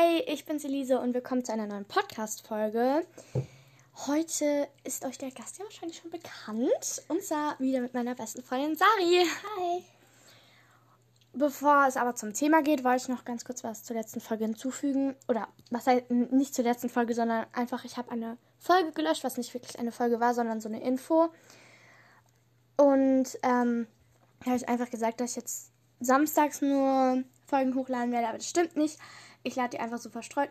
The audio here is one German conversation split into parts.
Hi, ich bin's Elise und willkommen zu einer neuen Podcast-Folge. Heute ist euch der Gast ja wahrscheinlich schon bekannt. Und zwar wieder mit meiner besten Freundin Sari. Hi. Bevor es aber zum Thema geht, wollte ich noch ganz kurz was zur letzten Folge hinzufügen. Oder was heißt nicht zur letzten Folge, sondern einfach, ich habe eine Folge gelöscht, was nicht wirklich eine Folge war, sondern so eine Info. Und ähm, habe ich einfach gesagt, dass ich jetzt samstags nur Folgen hochladen werde, aber das stimmt nicht. Ich lade die einfach so verstreut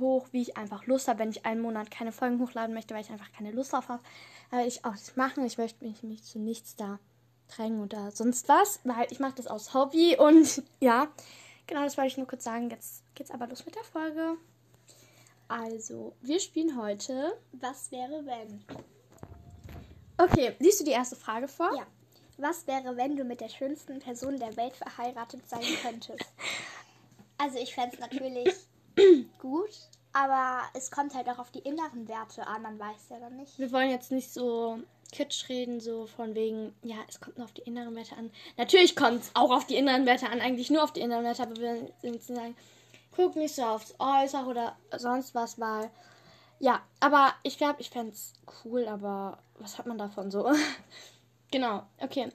hoch, wie ich einfach Lust habe. Wenn ich einen Monat keine Folgen hochladen möchte, weil ich einfach keine Lust drauf habe, werde ich auch nicht machen. Ich möchte mich, mich zu nichts da drängen oder sonst was, weil ich mache das aus Hobby und ja, genau das wollte ich nur kurz sagen. Jetzt geht's aber los mit der Folge. Also, wir spielen heute. Was wäre, wenn? Okay, liest du die erste Frage vor? Ja. Was wäre, wenn du mit der schönsten Person der Welt verheiratet sein könntest? Also ich fände es natürlich gut, aber es kommt halt auch auf die inneren Werte an, man weiß ja dann nicht. Wir wollen jetzt nicht so kitsch reden, so von wegen, ja, es kommt nur auf die inneren Werte an. Natürlich kommt es auch auf die inneren Werte an, eigentlich nur auf die inneren Werte, aber wir sind sagen, guck nicht so aufs Äußere oder sonst was, weil, ja, aber ich glaube, ich fände es cool, aber was hat man davon so? genau, okay.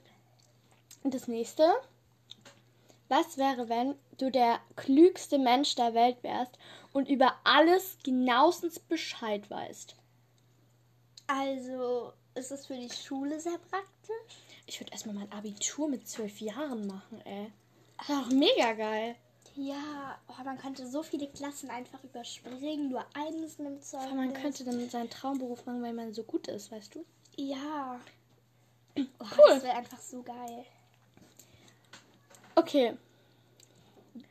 Und das nächste. Was wäre, wenn du der klügste Mensch der Welt wärst und über alles genauestens Bescheid weißt? Also ist es für die Schule sehr praktisch? Ich würde erstmal mein Abitur mit zwölf Jahren machen, ey. Das ist auch mega geil. Ja, oh, man könnte so viele Klassen einfach überspringen, nur eines nimmt Zeug. Aber man könnte dann seinen Traumberuf machen, weil man so gut ist, weißt du? Ja. Oh, Cool. Das wäre einfach so geil. Okay.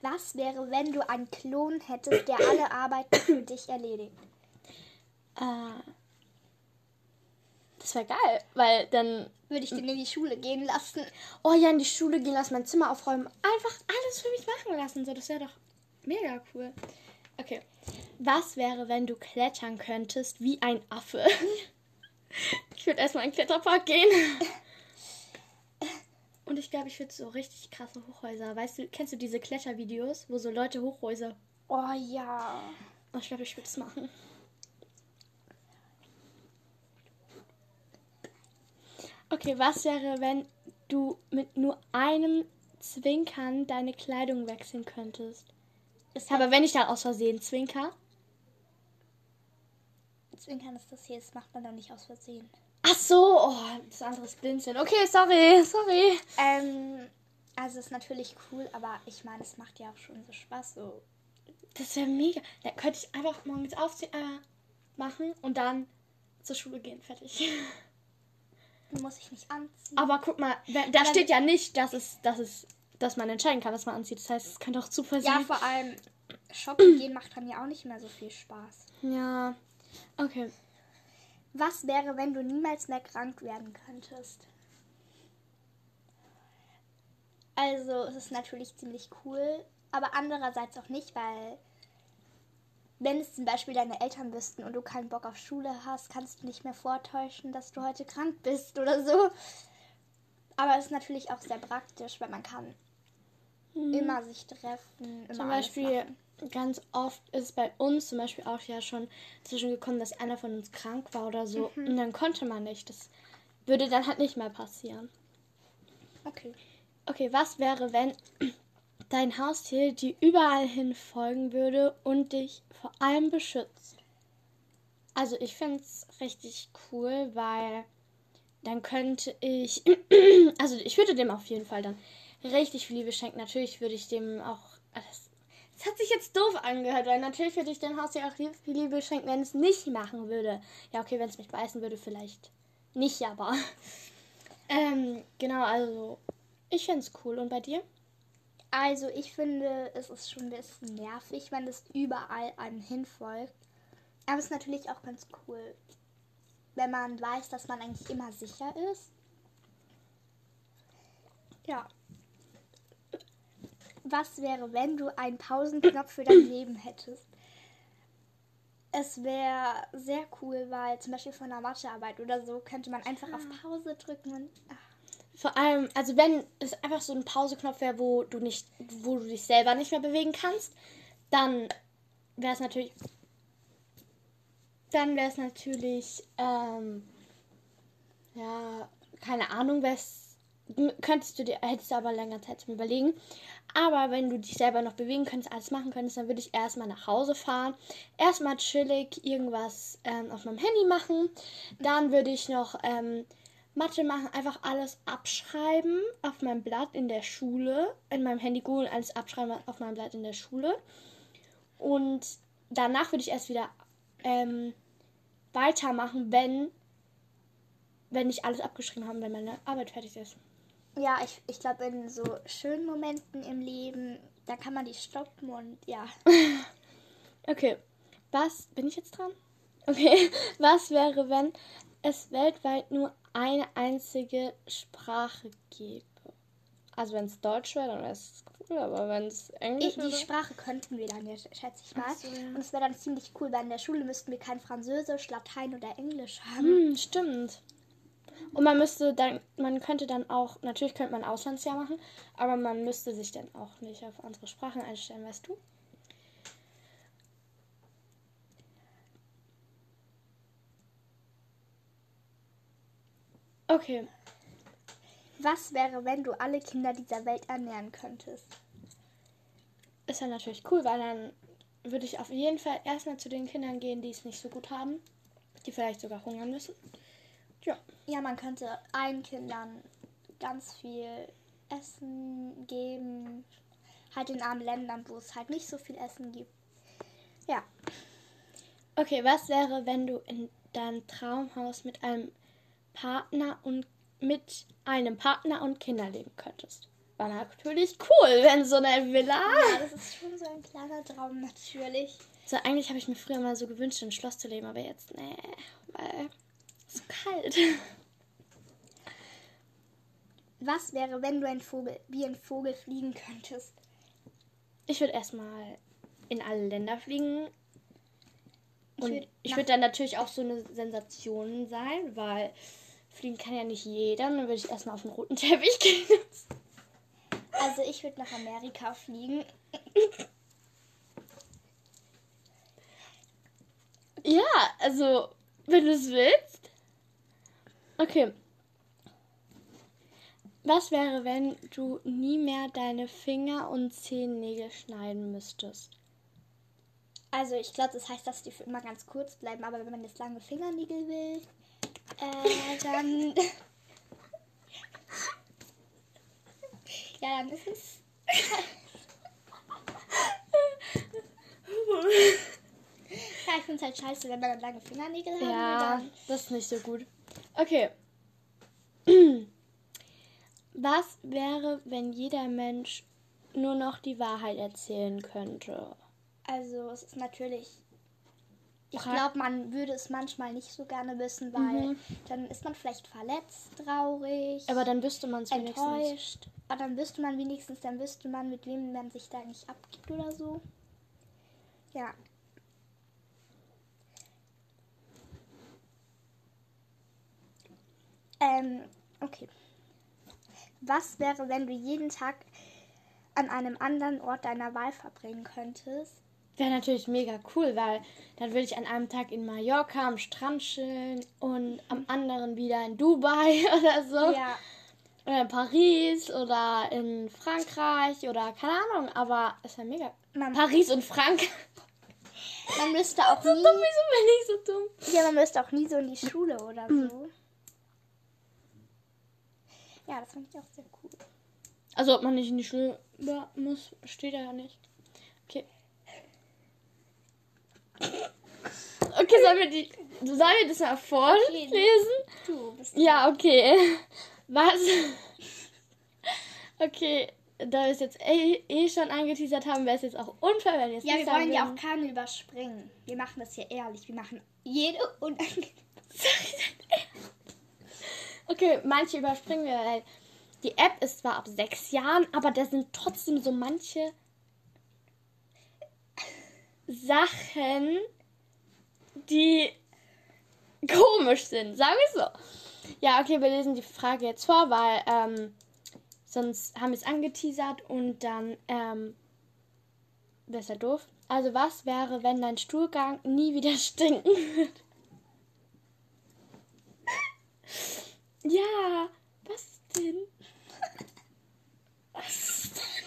Was wäre, wenn du einen Klon hättest, der alle Arbeiten für dich erledigt? Äh, das wäre geil, weil dann. Würde ich den in die Schule gehen lassen? Oh ja, in die Schule gehen lassen, mein Zimmer aufräumen. Einfach alles für mich machen lassen. So, das wäre doch mega cool. Okay. Was wäre, wenn du klettern könntest wie ein Affe? ich würde erstmal in den Kletterpark gehen. Und ich glaube, ich würde so richtig krasse Hochhäuser. Weißt du, kennst du diese Klettervideos, wo so Leute Hochhäuser. Oh ja. Oh, ich glaube, ich würde es machen. Okay, was wäre, wenn du mit nur einem Zwinkern deine Kleidung wechseln könntest? Aber wenn ich dann aus Versehen zwinker. Zwinkern ist das hier, das macht man doch nicht aus Versehen. Ach so, oh, das andere ist Blinzeln. Okay, sorry, sorry. Ähm, also ist natürlich cool, aber ich meine, es macht ja auch schon so Spaß. So. Das wäre mega. Da könnte ich einfach morgens aufziehen, äh, machen und dann zur Schule gehen. Fertig. Muss ich nicht anziehen. Aber guck mal, wenn- da Aber- steht ja nicht, dass es, dass es, dass man entscheiden kann, was man anzieht. Das heißt, es könnte auch Zufall ja, sein. vor allem shoppen gehen macht dann ja auch nicht mehr so viel Spaß. Ja. Okay. Was wäre, wenn du niemals mehr krank werden könntest? Also, es ist natürlich ziemlich cool, aber andererseits auch nicht, weil wenn es zum Beispiel deine Eltern wüssten und du keinen Bock auf Schule hast, kannst du nicht mehr vortäuschen, dass du heute krank bist oder so. Aber es ist natürlich auch sehr praktisch, weil man kann immer sich treffen. Immer Zum Beispiel, ganz oft ist bei uns zum Beispiel auch ja schon zwischengekommen, dass einer von uns krank war oder so. Und dann konnte man nicht. Das würde dann halt nicht mehr passieren. Okay. Okay, was wäre, wenn dein Haustier dir überall hin folgen würde und dich vor allem beschützt? Also ich finde es richtig cool, weil dann könnte ich, also ich würde dem auf jeden Fall dann richtig viel Liebe schenken. Natürlich würde ich dem auch, das, das hat sich jetzt doof angehört, weil natürlich würde ich dem Haustier auch viel Liebe schenken, wenn es nicht machen würde. Ja, okay, wenn es mich beißen würde, vielleicht nicht, aber ähm, genau, also ich finde es cool. Und bei dir? Also ich finde, es ist schon ein bisschen nervig, wenn es überall einem hinfolgt. Aber es ist natürlich auch ganz cool, wenn man weiß, dass man eigentlich immer sicher ist. Ja. Was wäre, wenn du einen Pausenknopf für dein Leben hättest? Es wäre sehr cool, weil zum Beispiel von einer Mathearbeit oder so könnte man einfach auf Pause drücken und ach, Vor allem, also wenn es einfach so ein Pauseknopf wäre, wo du nicht, wo du dich selber nicht mehr bewegen kannst, dann wäre es natürlich. Dann wäre es natürlich, ähm, ja, keine Ahnung, wär's, könntest du dir, hättest du aber länger Zeit zum Überlegen. Aber wenn du dich selber noch bewegen könntest, alles machen könntest, dann würde ich erstmal nach Hause fahren. Erstmal chillig irgendwas ähm, auf meinem Handy machen. Dann würde ich noch ähm, Mathe machen, einfach alles abschreiben auf meinem Blatt in der Schule. In meinem Handy googeln, alles abschreiben auf meinem Blatt in der Schule. Und danach würde ich erst wieder ähm, weitermachen, wenn, wenn ich alles abgeschrieben habe, wenn meine Arbeit fertig ist. Ja, ich, ich glaube, in so schönen Momenten im Leben, da kann man die stoppen und ja. Okay, was, bin ich jetzt dran? Okay, was wäre, wenn es weltweit nur eine einzige Sprache gäbe? Also wenn es Deutsch wäre, dann wäre es cool, aber wenn es Englisch Die wäre... Sprache könnten wir dann ja, schätze ich mal. So, ja. Und es wäre dann ziemlich cool, weil in der Schule müssten wir kein Französisch, Latein oder Englisch haben. Hm, stimmt. Und man müsste dann, man könnte dann auch, natürlich könnte man Auslandsjahr machen, aber man müsste sich dann auch nicht auf andere Sprachen einstellen, weißt du? Okay, Was wäre, wenn du alle Kinder dieser Welt ernähren könntest? ist ja natürlich cool, weil dann würde ich auf jeden Fall erstmal zu den Kindern gehen, die es nicht so gut haben, die vielleicht sogar hungern müssen. Ja, Ja, man könnte allen Kindern ganz viel Essen geben. Halt in armen Ländern, wo es halt nicht so viel Essen gibt. Ja, Okay, was wäre, wenn du in deinem Traumhaus mit einem Partner und mit einem Partner und Kinder leben könntest? War natürlich cool, wenn so eine Villa. ja das ist schon so ein kleiner Traum natürlich. So, eigentlich habe ich mir früher mal so gewünscht, in einem Schloss zu leben, aber jetzt, nee, weil es ist so kalt. Was wäre, wenn du ein Vogel, wie ein Vogel fliegen könntest? Ich würde erstmal in alle Länder fliegen. Ich Und ich nach- würde dann natürlich auch so eine Sensation sein, weil fliegen kann ja nicht jeder. Dann würde ich erstmal auf den roten Teppich gehen. Also ich würde nach Amerika fliegen. Ja, also, wenn du es willst. Okay. Was wäre, wenn du nie mehr deine Finger und Zehennägel schneiden müsstest? Also ich glaube, das heißt, dass die für immer ganz kurz bleiben. Aber wenn man jetzt lange Fingernägel will, äh, dann... ja, dann ist es... Ja, ich finde es halt scheiße, wenn man dann lange Fingernägel will. Ja, Dann das ist nicht so gut. Okay. Was wäre, wenn jeder Mensch nur noch die Wahrheit erzählen könnte? Also es ist natürlich. Ich glaube, man würde es manchmal nicht so gerne wissen, weil Mhm. dann ist man vielleicht verletzt, traurig, Aber dann wüsste man es wenigstens. enttäuscht. Aber dann wüsste man wenigstens, dann wüsste man, mit wem man sich da nicht abgibt oder so. Ja. Ähm, okay. Was wäre, wenn du jeden Tag an einem anderen Ort deiner Wahl verbringen könntest? Wäre natürlich mega cool, weil dann würde ich an einem Tag in Mallorca am Strand chillen und am anderen wieder in Dubai oder so. Ja. Oder in Paris oder in Frankreich oder keine Ahnung, aber es wäre mega. Man, Paris und Frankreich. man müsste auch So dumm, nie, wieso bin ich so dumm? ja, man müsste auch nie so in die Schule oder so. Ja, das fand ich auch sehr cool. Also, ob man nicht in die Schule muss, steht da ja nicht. Okay. Okay, sollen wir, die, sollen wir das mal vorlesen? Du bist Ja, okay. Was? Okay, da wir es jetzt eh, eh schon angeteasert haben, wäre es jetzt auch unfair, wenn wir es Ja, wir wollen ja auch würden. keine überspringen. Wir machen das hier ehrlich. Wir machen jede unangenehme. Okay, manche überspringen wir, weil die App ist zwar ab sechs Jahren, aber da sind trotzdem so manche Sachen, die komisch sind, sagen wir so. Ja, okay, wir lesen die Frage jetzt vor, weil ähm, sonst haben wir es angeteasert und dann ähm, wäre ja doof. Also was wäre, wenn dein Stuhlgang nie wieder stinken würde? Ja, was denn?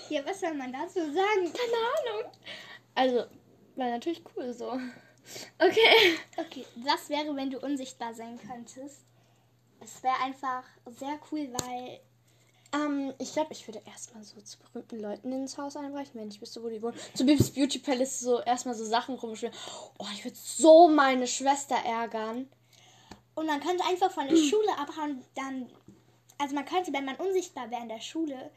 Ja, was soll man dazu sagen? Keine Ahnung. Also, war natürlich cool so. Okay. Okay, was wäre, wenn du unsichtbar sein könntest? Es wäre einfach sehr cool, weil Ähm, ich glaube, ich würde erstmal so zu berühmten Leuten ins Haus einbrechen, wenn ich wüsste, wo die wohnen. Zu Bibis Beauty Palace so erstmal so Sachen rumschwimmen. Oh, ich würde so meine Schwester ärgern. Und man könnte einfach von der Schule abhauen, dann. Also man könnte, wenn man unsichtbar wäre in der Schule,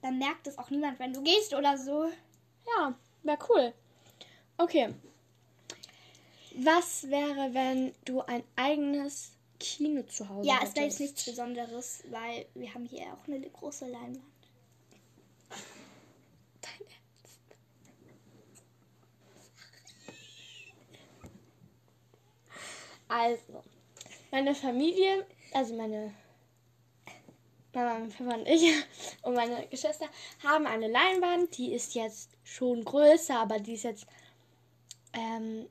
dann merkt es auch niemand, wenn du gehst oder so. Ja, wäre cool. Okay. Was wäre, wenn du ein eigenes Kino zu Hause Ja, es wäre jetzt nichts Besonderes, weil wir haben hier auch eine große Leinwand. Dein Ernst? Also, meine Familie, also meine Mama, mein Papa und ich und meine Geschwister haben eine Leinwand, die ist jetzt schon größer, aber die ist jetzt, ähm,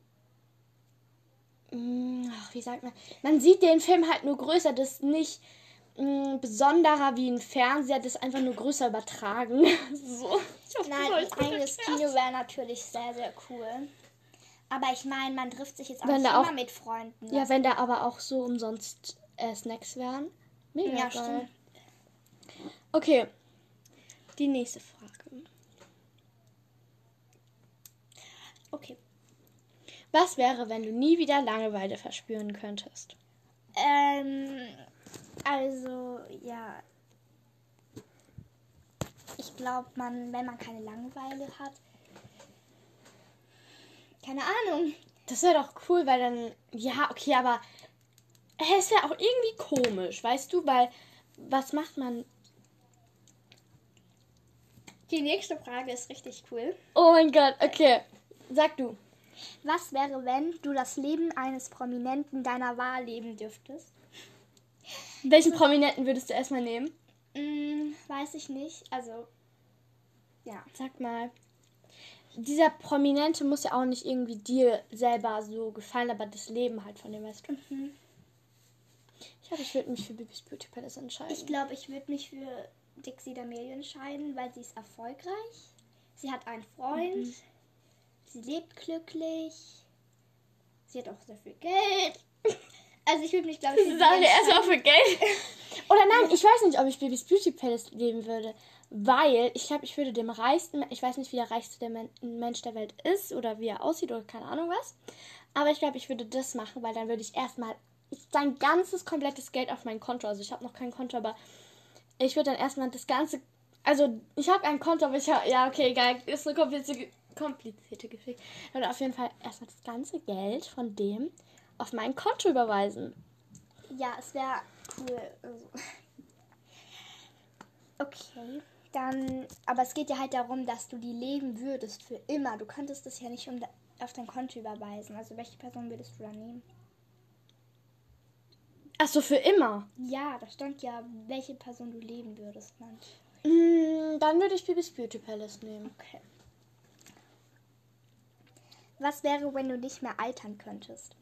mh, ach, wie sagt man, man sieht den Film halt nur größer, das ist nicht mh, besonderer wie ein Fernseher, das ist einfach nur größer übertragen. so. Ich hoffe, Nein, das ein eigenes. Kino wäre natürlich sehr, sehr cool. Aber ich meine, man trifft sich jetzt auch Wenn nicht da auch- immer mit Freunden. Ja, wenn da aber auch so umsonst äh, Snacks wären. Mega Ja, geil. stimmt. Okay. Die nächste Frage. Okay. Was wäre, wenn du nie wieder Langeweile verspüren könntest? Ähm, also, ja. Ich glaube, man, wenn man keine Langeweile hat. Keine Ahnung. Das wäre doch cool, weil dann. Ja, okay, aber. Es wäre auch irgendwie komisch, weißt du? Weil. Was macht man? Die nächste Frage ist richtig cool. Oh mein Gott, okay. Sag du. Was wäre, wenn du das Leben eines Prominenten deiner Wahl leben dürftest? Welchen Prominenten würdest du erstmal nehmen? Hm, weiß ich nicht. Also, ja. Sag mal. Dieser Prominente muss ja auch nicht irgendwie dir selber so gefallen, aber das Leben halt von dem weißt du. Mhm. Ich glaube, ich würde mich für Bibis Beauty Palace entscheiden. Ich glaube, ich würde mich für Dixie D'Amelio entscheiden, weil sie ist erfolgreich. Sie hat einen Freund. Sie lebt glücklich. Sie hat auch sehr viel Geld. Also ich würde mich, glaube ich, für sie Sache erstmal für Geld. Oder nein, ich weiß nicht, ob ich Bibis Beauty Palace leben würde. Weil ich glaube, ich würde dem reichsten, ich weiß nicht, wie der reichste der Men Mensch der Welt ist oder wie er aussieht oder keine Ahnung was. Aber ich glaube, ich würde das machen, weil dann würde ich erstmal sein ganzes komplettes Geld auf mein Konto. Also ich habe noch kein Konto, aber ich würde dann erstmal das ganze. Also ich habe ein Konto, aber ich habe. Ja, okay, egal. Ist eine komplizierte, komplizierte Geschichte. Ich würde auf jeden Fall erstmal das ganze Geld von dem auf mein Konto überweisen. Ja, es wäre cool. Also. Okay, dann. Aber es geht ja halt darum, dass du die leben würdest für immer. Du könntest das ja nicht um, auf dein Konto überweisen. Also welche Person würdest du da nehmen? Ach so, für immer. Ja, da stand ja, welche Person du leben würdest. Mann. Mm, dann würde ich Bibis Beauty Palace nehmen. Okay. Was wäre, wenn du nicht mehr altern könntest?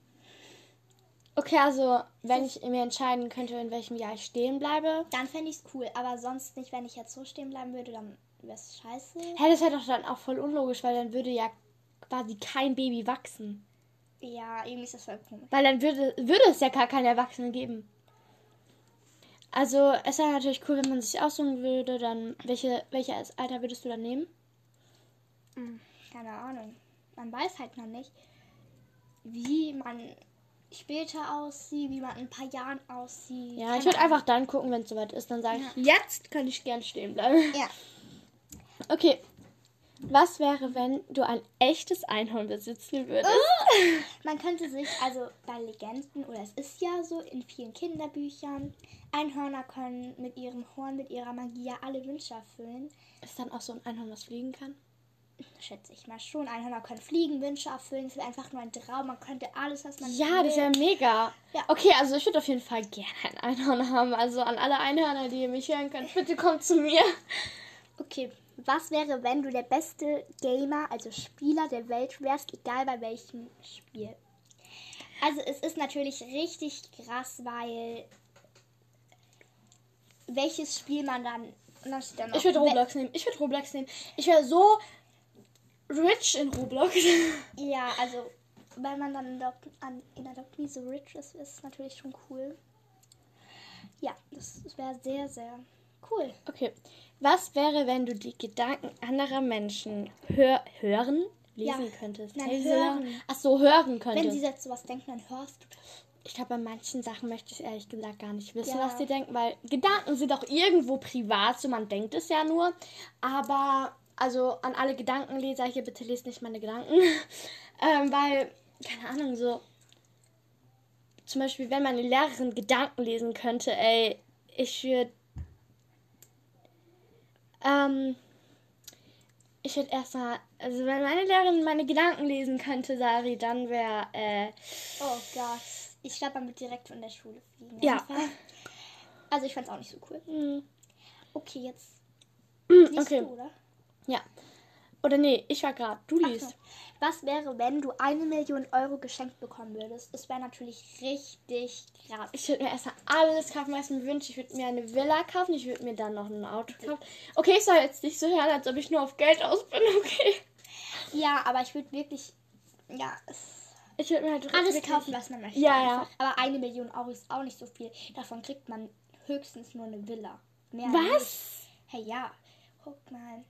Okay, also wenn ich mir entscheiden könnte, in welchem Jahr ich stehen bleibe. Dann fände ich es cool, aber sonst nicht, wenn ich jetzt so stehen bleiben würde, dann wäre es scheiße. Hä, das wäre doch dann auch voll unlogisch, weil dann würde ja quasi kein Baby wachsen. Ja, irgendwie ist das voll komisch. Weil dann würde, würde es ja gar keine Erwachsenen geben. Also es wäre natürlich cool, wenn man sich aussuchen würde, dann welche, welches Alter würdest du dann nehmen? Hm, Keine Ahnung. Man weiß halt noch nicht, wie man später aussieht, wie man in ein paar Jahren aussieht. Ja, ich würde einfach dann gucken, wenn es soweit ist. Dann sage ich, jetzt könnte ich gern stehen bleiben. Ja. Okay. Was wäre, wenn du ein echtes Einhorn besitzen würdest? Man könnte sich, also bei Legenden, oder es ist ja so in vielen Kinderbüchern, Einhörner können mit ihrem Horn, mit ihrer Magie ja alle Wünsche erfüllen. Ist dann auch so ein Einhorn, was fliegen kann? Schätze ich mal schon. Einhörner können fliegen, Wünsche erfüllen. Es ist einfach nur ein Traum. Man könnte alles, was man Ja, das will. wäre mega. Ja. Okay, also ich würde auf jeden Fall gerne ein Einhorn haben. Also an alle Einhörner, die mich hören könnt, bitte kommt zu mir. Okay, Was wäre, wenn du der beste Gamer, also Spieler der Welt wärst, egal bei welchem Spiel? Also es ist natürlich richtig krass, weil welches Spiel man dann. Dann Ich würde Roblox nehmen. Ich würde Roblox nehmen. Ich wäre so rich in Roblox. Ja, also wenn man dann in der, an, in der Doctrine so rich ist, ist es natürlich schon cool. Ja, das, wäre sehr, sehr cool. Okay. Was wäre, wenn du die Gedanken anderer Menschen hör hören, lesen Ja. könntest? Nein, Hey, hören. Ach so, hören Wenn könntest. sie jetzt sowas denken, dann hörst du das. Ich glaube, bei manchen Sachen möchte ich ehrlich gesagt gar nicht wissen, Ja. was die denken, weil Gedanken sind auch irgendwo privat, so man denkt es ja nur. Aber, also an alle Gedankenleser hier, bitte lest nicht meine Gedanken. ähm, weil, keine Ahnung, so. Zum Beispiel, wenn meine Lehrerin Gedanken lesen könnte, ey, ich würde. Ähm. Ich würde erstmal, also wenn meine Lehrerin meine Gedanken lesen könnte, Sari, dann wäre, äh, Oh Gott. Ich glaube, man wird direkt von der Schule fliegen. Ja. Einfach. Also ich fand es auch nicht so cool. hm. Okay, jetzt Mm, liest Okay, du, oder? Ja. Oder nee, ich war gerade. Du liest. so. Was wäre, wenn du eine Million Euro geschenkt bekommen würdest? Das wäre natürlich richtig krass. Ich würde mir erstmal alles kaufen, was ich mir wünsche. Ich würde mir eine Villa kaufen. Ich würde mir dann noch ein Auto kaufen. Okay, ich soll jetzt nicht so hören, als ob ich nur auf Geld aus bin. Okay. Ja, aber ich würde wirklich ja, Ich würde mir halt alles kaufen, was man möchte. Ja, ja. einfach. Aber eine Million Euro ist auch nicht so viel. Davon kriegt man höchstens nur eine Villa. Mehr Was? Nicht. Hey, ja. Guck mal.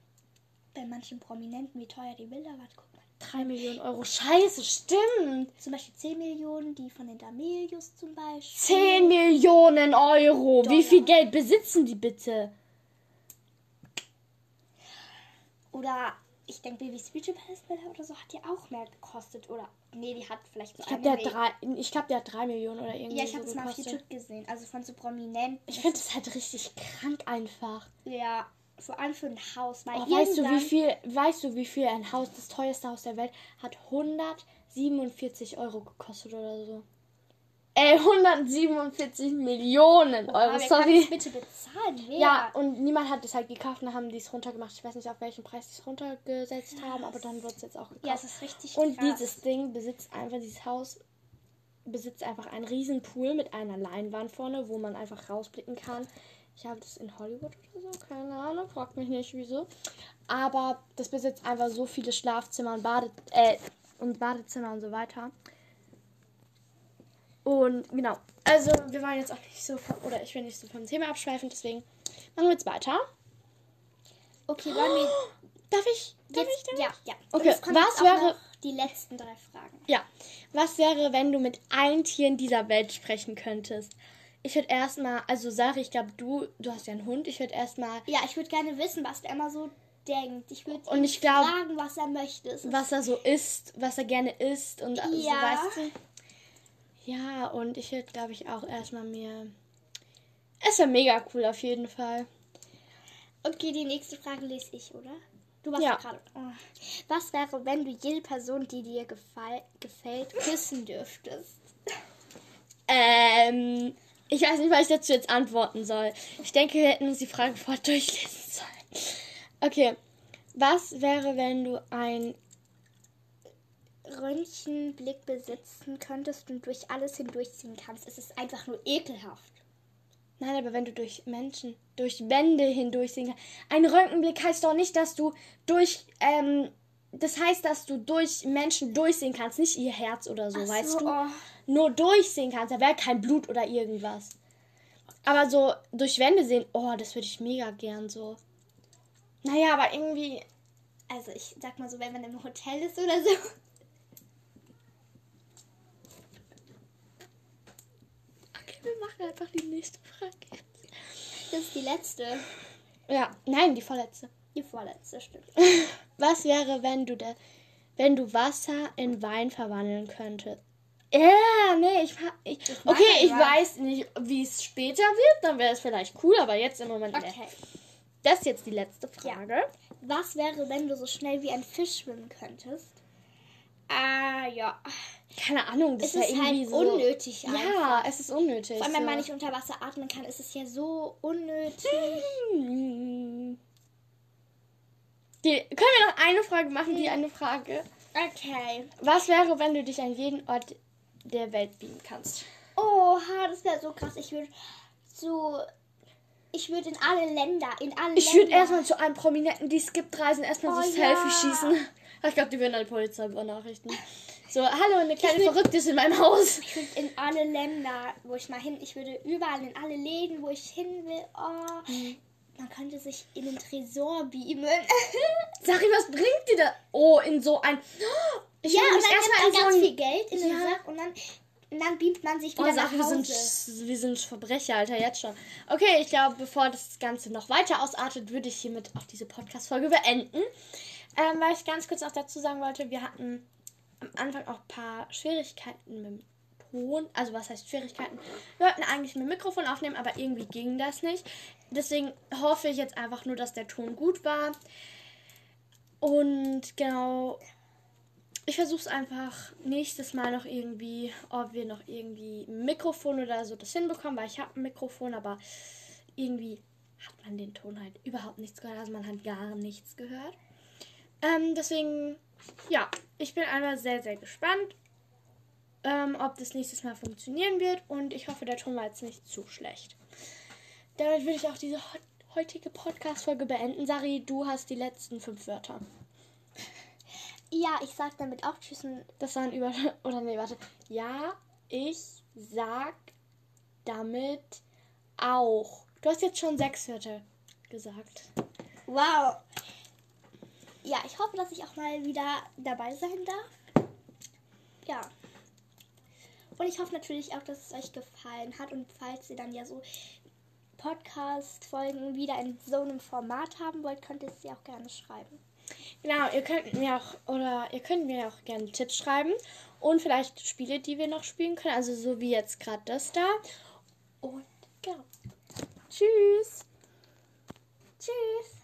Bei manchen Prominenten, wie teuer die Villa war. Guck mal. 3 Millionen Euro. Scheiße, stimmt. Zum Beispiel 10 Millionen, die von den D'Amelius zum Beispiel. 10 Millionen Euro. Wie Dollar. viel Geld besitzen die bitte? Oder ich denke, Baby's Beauty Palace oder so hat ja auch mehr gekostet. Oder nee, die hat vielleicht so Ich glaube, der, hat drei- ich glaub, der hat 3 Millionen oder irgendwie Ja, ich so habe es mal auf. YouTube gesehen. Also von so Prominenten. Ich finde das halt richtig krank einfach. Ja, vor allem für ein Haus. Weil Oh, weißt du, wie viel, weißt du, wie viel ein Haus, das teuerste Haus der Welt, hat 147 Euro gekostet oder so. Ey, 147 Millionen Euro, wer kann sorry. das bitte bezahlen? Wer? Ja, und niemand hat es halt gekauft und dann haben die es runtergemacht. Ich weiß nicht, auf welchen Preis die es runtergesetzt haben, aber dann wird es jetzt auch gekauft. Ja, es ist richtig und krass. dieses Ding besitzt einfach, dieses Haus besitzt einfach einen riesen Pool mit einer Leinwand vorne, wo man einfach rausblicken kann. Ich habe das in Hollywood oder so, keine Ahnung, fragt mich nicht wieso. Aber das besitzt einfach so viele Schlafzimmer und, Bade äh, und Badezimmer und so weiter. Und genau, also wir wollen jetzt auch nicht so, vom, oder ich will nicht so vom Thema abschweifen, deswegen machen wir jetzt weiter. Okay, wollen wir Darf ich? Darf jetzt, ich? ja, ja. Okay, was wäre- die letzten drei Fragen. Ja. Was wäre, wenn du mit allen Tieren dieser Welt sprechen könntest? Ich würde erstmal, also Sari, ich glaube, du, du hast ja einen Hund. Ich würde erstmal, Ja, ich würde gerne wissen, was der immer so denkt. Ich würde ihn ich glaub- fragen, was er möchte. Es ist- was er so isst, was er gerne isst und so, Ja. weißt du? Ja, und ich würde, glaube ich, auch erstmal mir. Es wäre mega cool auf jeden Fall. Okay, die nächste Frage lese ich, oder? Du warst ja gerade. Oh. Was wäre, wenn du jede Person, die dir gefall, gefällt, küssen dürftest? Ähm, ich weiß nicht, was ich dazu jetzt antworten soll. Ich denke, wir hätten uns die Frage vorher durchlesen sollen. Okay. Was wäre, wenn du ein Röntgenblick besitzen könntest und durch alles hindurchziehen kannst? Es ist einfach nur ekelhaft. Nein, aber wenn du durch Menschen, durch Wände hindurchsehen kannst. Ein Röntgenblick heißt doch nicht, dass du durch, ähm, das heißt, dass du durch Menschen durchsehen kannst, nicht ihr Herz oder so, Ach weißt so, du? oh. Nur durchsehen kannst, da wäre kein Blut oder irgendwas. Aber so durch Wände sehen, oh, das würde ich mega gern so. Naja, aber irgendwie, Also ich sag mal so, wenn man im Hotel ist oder so. okay, wir machen einfach die nächste Frage. Das ist die letzte. Ja, nein, die vorletzte. Die vorletzte, stimmt. Was wäre, wenn du da, wenn du Wasser in Wein verwandeln könntest? Ja, nee, ich, ich mag Okay, ich Wein. weiß nicht, wie es später wird, dann wäre es vielleicht cool, aber jetzt im Moment nicht. Okay. Das ist jetzt die letzte Frage. Was wäre, wenn du so schnell wie ein Fisch schwimmen könntest? Ah, ja. Keine Ahnung, das Es ist ja ist irgendwie halt so. unnötig Ja, einfach. es ist unnötig. Vor allem, wenn man nicht unter Wasser atmen kann, ist es ja so unnötig. Hm. Die, können wir noch eine Frage machen? Die eine Frage. Okay. Was wäre, wenn du dich an jeden Ort der Welt beamen kannst? Oha, das wäre so krass. Ich würde so. Ich würde in alle Länder, in alle Ich würde Länder. erstmal zu einem Prominenten, die es gibt, reisen, erstmal so Oh, Selfie ja. schießen. Ich glaube, die würden alle Polizei benachrichten. So, hallo, eine kleine würd- Verrückte ist in meinem Haus. Ich würde in alle Länder, wo ich mal hin. Ich würde überall in alle Läden, wo ich hin will. Oh, Mhm. man könnte sich in den Tresor beamen. Sag ihm, was bringt dir da? Oh, in so ein. Ich ja, und dann erstmal nimmt man ganz so viel. Geld in den Ja. Sack und dann, und dann beamt man sich wieder Oh, nach wir Hause. sind, wir sind Verbrecher, Alter, jetzt schon. Okay, ich glaube, bevor das Ganze noch weiter ausartet, würde ich hiermit auch diese Podcast-Folge beenden. Ähm, weil ich ganz kurz auch dazu sagen wollte, wir hatten am Anfang auch ein paar Schwierigkeiten mit dem Ton. Also, was heißt Schwierigkeiten? Wir wollten eigentlich mit dem Mikrofon aufnehmen, aber irgendwie ging das nicht. Deswegen hoffe ich jetzt einfach nur, dass der Ton gut war. Und genau, ich versuche es einfach nächstes Mal noch irgendwie, ob wir noch irgendwie ein Mikrofon oder so das hinbekommen, weil ich habe ein Mikrofon, aber irgendwie hat man den Ton halt überhaupt nichts gehört. Also man hat gar nichts gehört. Ähm, deswegen, ja, ich bin einfach sehr, sehr gespannt, ähm, ob das nächstes Mal funktionieren wird. Und ich hoffe, der Ton war jetzt nicht zu schlecht. Damit würde ich auch diese heu- heutige Podcast-Folge beenden. Sari, du hast die letzten fünf Wörter. Ja, ich sag damit auch Tschüss. und- Das waren über. Oder nee, warte. Ja, ich sag damit auch. Du hast jetzt schon sechs Wörter gesagt. Wow. Ja, ich hoffe, dass ich auch mal wieder dabei sein darf. Ja. Und ich hoffe natürlich auch, dass es euch gefallen hat. Und falls ihr dann ja so Podcast-Folgen wieder in so einem Format haben wollt, könnt ihr es ja auch gerne schreiben. Genau, ihr könnt mir auch oder ihr könnt mir auch gerne Tipps schreiben und vielleicht Spiele, die wir noch spielen können, also so wie jetzt gerade das da. Und genau. Tschüss. Tschüss.